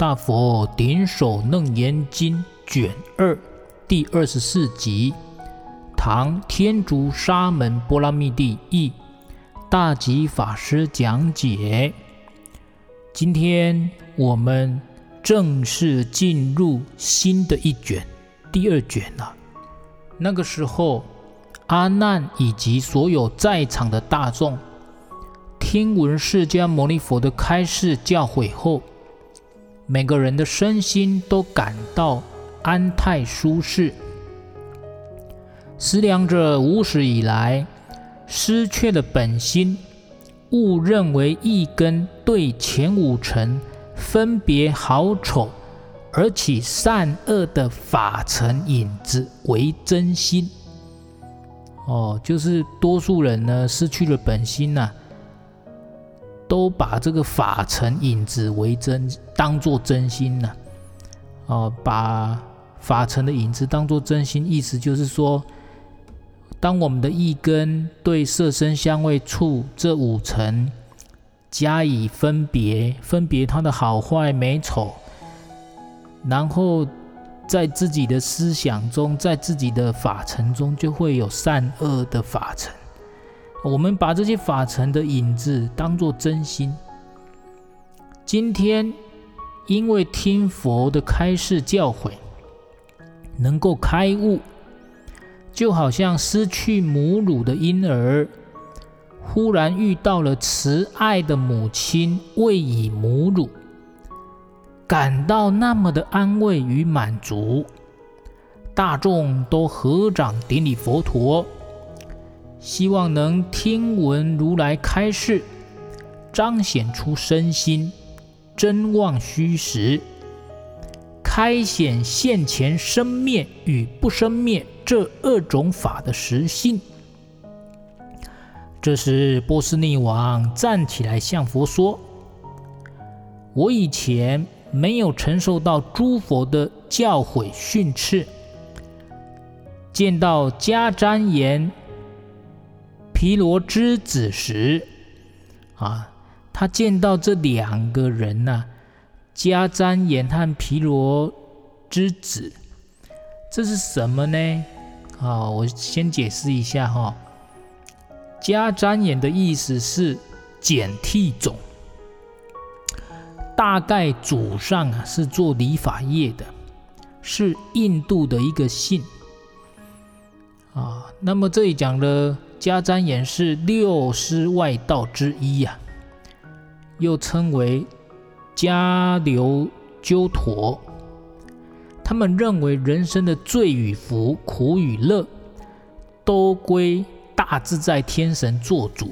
大佛顶首楞严经卷二第二十四集，唐天竺沙门波拉密帝译，大吉法师讲解。今天我们正式进入新的一卷，第二卷了。那个时候，阿难以及所有在场的大众，听闻释迦牟尼佛的开示教诲后，每个人的身心都感到安泰舒适。思量着无始以来失却的本心，误认为一根对前五尘分别好丑而起善恶的法尘影子为真心。哦，就是多数人呢失去了本心呐、都把这个法尘影子为真，当做真心呢、哦，把法尘的影子当做真心，意思就是说，当我们的一根对色身香味触这五尘加以分别，分别它的好坏美丑，然后在自己的思想中，在自己的法尘中，就会有善恶的法尘。我们把这些法尘的影子当作真心。今天因为听佛的开示教诲，能够开悟，就好像失去母乳的婴儿，忽然遇到了慈爱的母亲喂以母乳，感到那么的安慰与满足。大众都合掌顶礼佛陀。希望能听闻如来开示，彰显出身心真妄虚实，开显现前生灭与不生灭这二种法的实性。这时，波斯匿王站起来向佛说：“我以前没有承受到诸佛的教诲训斥，见到迦旃延。”毗罗之子时，啊，他见到这两个人呐、啊，迦旃延和毗罗之子，这是什么呢？啊，我先解释一下哈。迦旃延的意思是简替种，大概祖上啊是做理发业的，是印度的一个姓。啊，那么这里讲的。迦旃延是六师外道之一呀、又称为迦留鸠陀。他们认为人生的罪与福、苦与乐，都归大自在天神做主。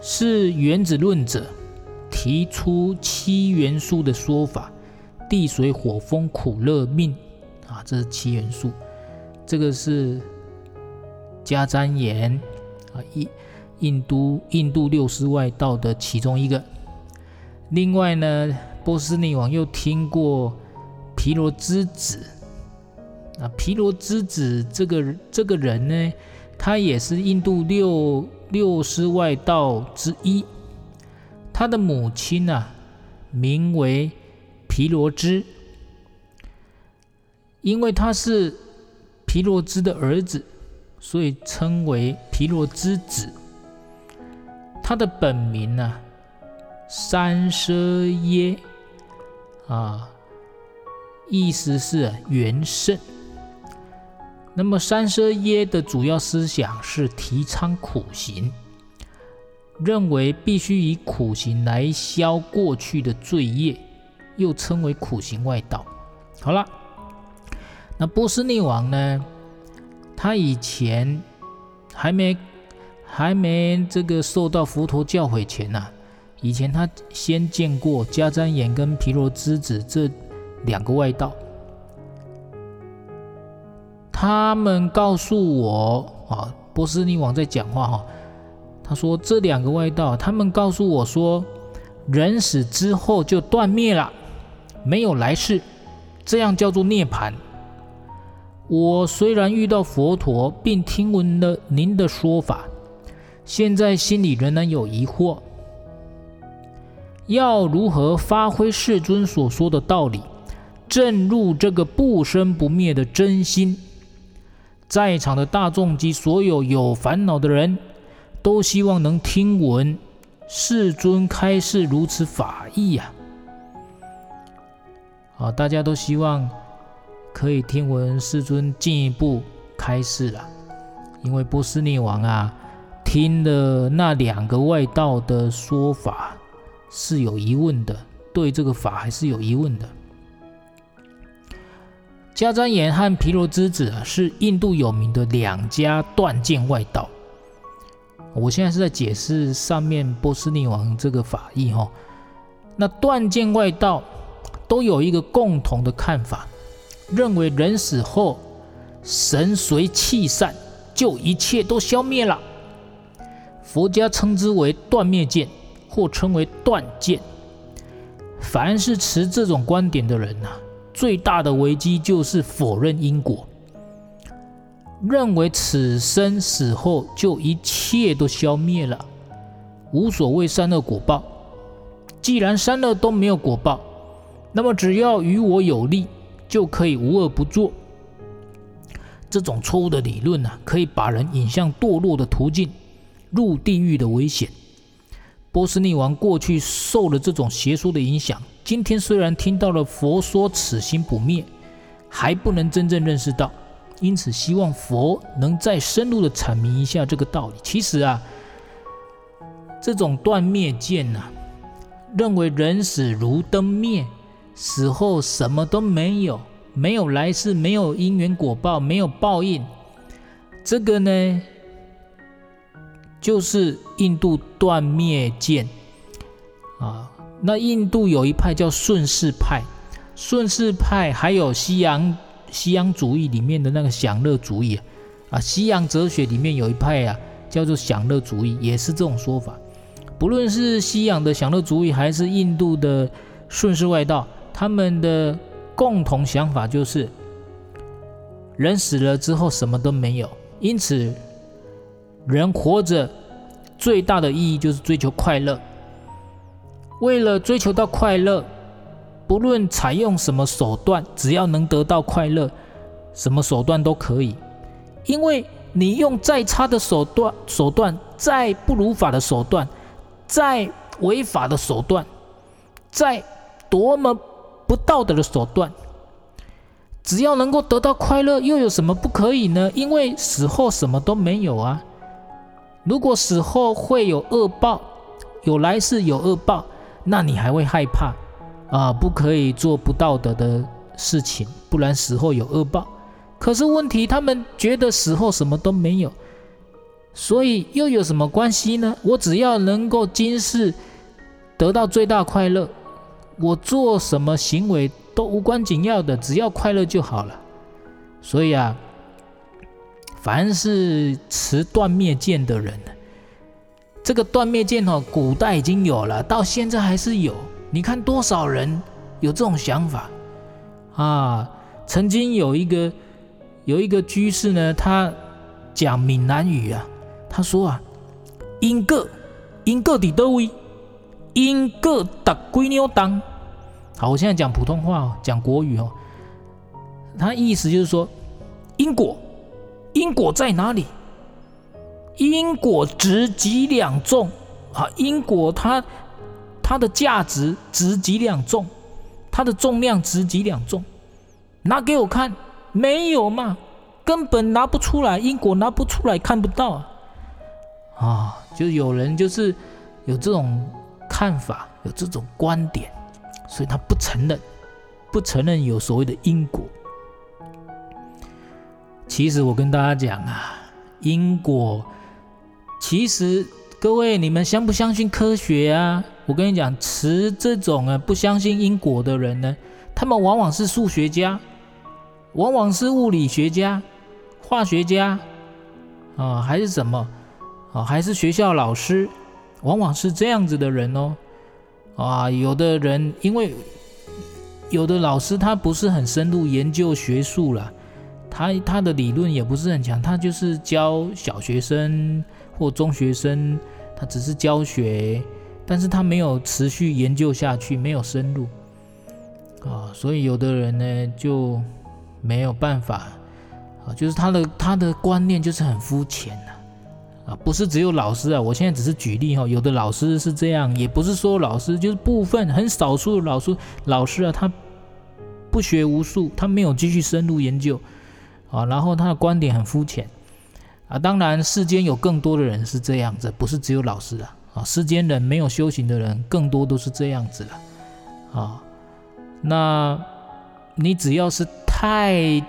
是原子论者提出七元素的说法：地水火风苦乐命啊，这是七元素。这个是。迦旃延啊，印印度印度六师外道的其中一个。另外呢，波斯匿王又听过皮罗之子啊，皮罗之子这个这个人呢，他也是印度六六师外道之一。他的母亲啊，名为皮罗支，因为他是皮罗支的儿子。所以称为毗罗之子。他的本名呢、三舍耶，啊，意思是圆胜。那么三舍耶的主要思想是提倡苦行，认为必须以苦行来消过去的罪业，又称为苦行外道。好了，那波斯匿王呢？他以前还没还没这个受到佛陀教诲前呐、以前他先见过迦旃延跟毗罗之子这两个外道，他们告诉我啊，波斯匿王在讲话哈，他说这两个外道，他们告诉我说，人死之后就断灭了，没有来世，这样叫做涅槃。我虽然遇到佛陀，并听闻了您的说法，现在心里仍然有疑惑。要如何发挥世尊所说的道理，证入这个不生不灭的真心？在场的大众及所有有烦恼的人，都希望能听闻世尊开示如此法义呀！啊，大家都希望可以听闻世尊进一步开示了，因为波斯匿王啊，听了那两个外道的说法是有疑问的，对这个法还是有疑问的。迦旃延和毗罗之子啊，是印度有名的两家断见外道。我现在是在解释上面波斯匿王这个法义哈。那断见外道都有一个共同的看法，认为人死后神随气散，就一切都消灭了。佛家称之为断灭见，或称为断见。凡是持这种观点的人呐、啊。最大的危机就是否认因果，认为此生死后就一切都消灭了，无所谓善恶果报。既然善恶都没有果报，那么只要与我有利，就可以无恶不作。这种错误的理论呢、可以把人引向堕落的途径，入地狱的危险。波斯匿王过去受了这种邪说的影响。今天虽然听到了佛说此心不灭，还不能真正认识到，因此希望佛能再深入的阐明一下这个道理。其实啊，这种断灭见呐、认为人死如灯灭，死后什么都没有，没有来世，没有因缘果报，没有报应，这个呢，就是印度断灭见啊。那印度有一派叫顺世派，顺世派还有西洋西洋主义里面的那个享乐主义啊，西洋哲学里面有一派啊，叫做享乐主义，也是这种说法。不论是西洋的享乐主义，还是印度的顺世外道，他们的共同想法就是，人死了之后什么都没有，因此人活着最大的意义就是追求快乐。为了追求到快乐，不论采用什么手段，只要能得到快乐，什么手段都可以。因为你用再差的手段、手段再不如法的手段、再违法的手段、再多么不道德的手段，只要能够得到快乐，又有什么不可以呢？因为死后什么都没有啊。如果死后会有恶报，有来世有恶报。那你还会害怕啊？不可以做不道德的事情，不然死后有恶报。可是问题，他们觉得死后什么都没有，所以又有什么关系呢？我只要能够今世得到最大快乐，我做什么行为都无关紧要的，只要快乐就好了。所以啊，凡是持断灭见的人。这个断灭见哦，古代已经有了，到现在还是有。你看多少人有这种想法啊？曾经有一个有一个居士呢，他讲闽南语啊，他说啊：“因个因果在哪位？因果打龟牛当。”好，我现在讲普通话，讲国语哦。他意思就是说，因果因果在哪里？因果值几两重啊？因果它它的价值值几两重？它的重量值几两重？拿给我看，没有嘛？根本拿不出来，因果拿不出来，看不到啊！啊，就有人就是有这种看法，有这种观点，所以他不承认，不承认有所谓的因果。其实我跟大家讲啊，因果。其实，各位，你们相不相信科学啊？我跟你讲，持这种啊不相信因果的人呢，他们往往是数学家，往往是物理学家、化学家，啊，还是什么，啊，还是学校老师，往往是这样子的人哦。啊，有的人因为有的老师他不是很深入研究学术了，他他的理论也不是很强，他就是教小学生。或中学生，他只是教学，但是他没有持续研究下去，没有深入啊，所以有的人呢就没有办法啊，就是他的他的观念就是很肤浅啊，不是只有老师啊，我现在只是举例哈，有的老师是这样，也不是说老师就是部分很少数老师老师啊，他不学无术，他没有继续深入研究啊，然后他的观点很肤浅啊，当然世间有更多的人是这样子，不是只有老师啊。啊，世间人没有修行的人，更多都是这样子了。啊，那你只要是太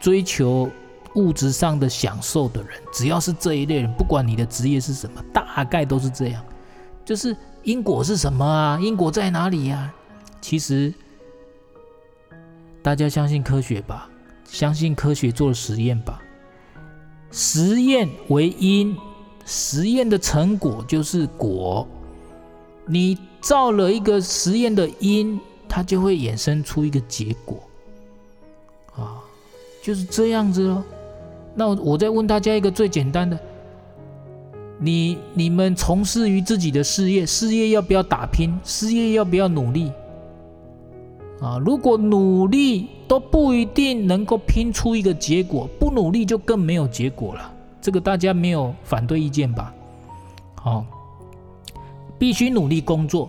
追求物质上的享受的人，只要是这一类人，不管你的职业是什么，大概都是这样。就是因果是什么啊？因果在哪里呀？其实大家相信科学吧，相信科学做的实验吧，实验为因。实验的成果就是果，你造了一个实验的因，它就会衍生出一个结果，啊，就是这样子咯。那我再问大家一个最简单的，你你们从事于自己的事业，事业要不要打拼？事业要不要努力？啊，如果努力都不一定能够拼出一个结果，不努力就更没有结果了。这个大家没有反对意见吧？好，必须努力工作，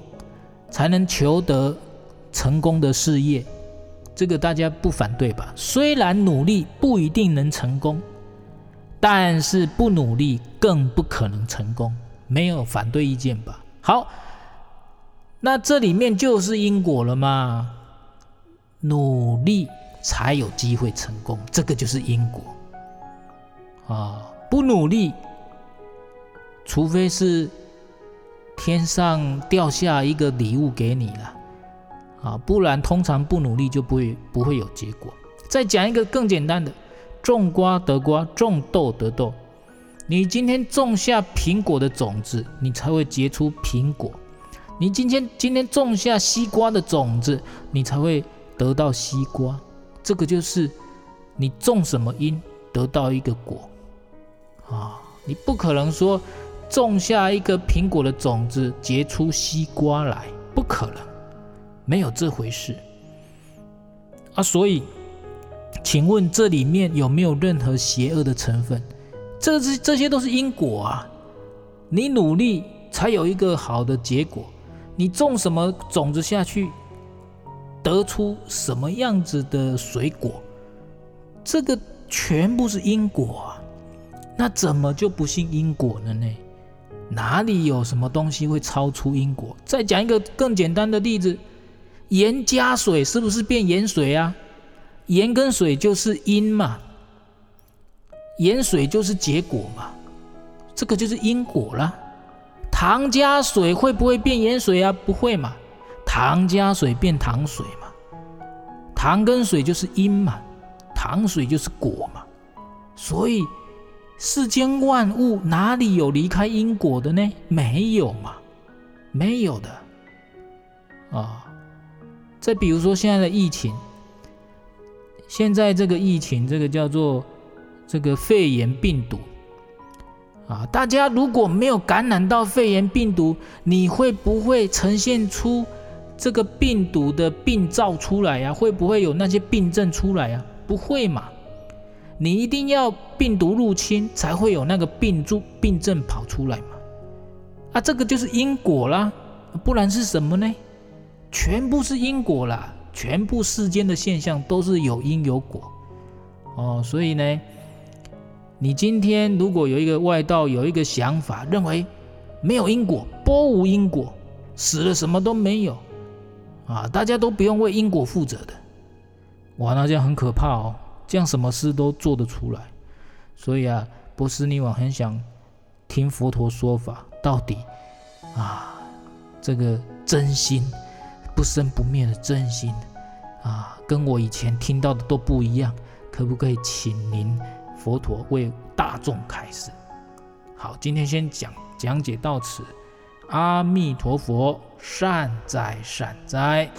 才能求得成功的事业。这个大家不反对吧？虽然努力不一定能成功，但是不努力更不可能成功。没有反对意见吧？好，那这里面就是因果了吗？努力才有机会成功，这个就是因果啊。不努力，除非是天上掉下一个礼物给你了啊，不然通常不努力就不会不会有结果。再讲一个更简单的，种瓜得瓜，种豆得豆。你今天种下苹果的种子，你才会结出苹果；你今天今天种下西瓜的种子，你才会得到西瓜。这个就是你种什么因，得到一个果。啊，你不可能说种下一个苹果的种子结出西瓜来，不可能，没有这回事。啊，所以，请问这里面有没有任何邪恶的成分？这是这些都是因果啊，你努力才有一个好的结果，你种什么种子下去，得出什么样子的水果，这个全部是因果啊。那怎么就不信因果了呢？哪里有什么东西会超出因果？再讲一个更简单的例子：盐加水是不是变盐水啊？盐跟水就是因嘛，盐水就是结果嘛，这个就是因果啦。糖加水会不会变盐水啊？不会嘛，糖加水变糖水嘛，糖跟水就是因嘛，糖水就是果嘛，所以。世间万物哪里有离开因果的呢？没有嘛，没有的啊。再比如说现在的疫情，现在这个疫情，这个叫做这个肺炎病毒啊。大家如果没有感染到肺炎病毒，你会不会呈现出这个病毒的病灶出来呀？会不会有那些病症出来呀？不会嘛。你一定要病毒入侵才会有那个病株病症跑出来嘛？啊，这个就是因果啦，不然是什么呢？全部是因果啦，全部世间的现象都是有因有果哦。所以呢，你今天如果有一个外道有一个想法，认为没有因果，波无因果，死了什么都没有啊，大家都不用为因果负责的，哇，那这样很可怕哦。这样什么事都做得出来，所以啊，波斯匿王很想听佛陀说法，到底啊，这个真心不生不灭的真心啊，跟我以前听到的都不一样，可不可以请您佛陀为大众开示？好，今天先讲讲解到此，阿弥陀佛，善哉善哉。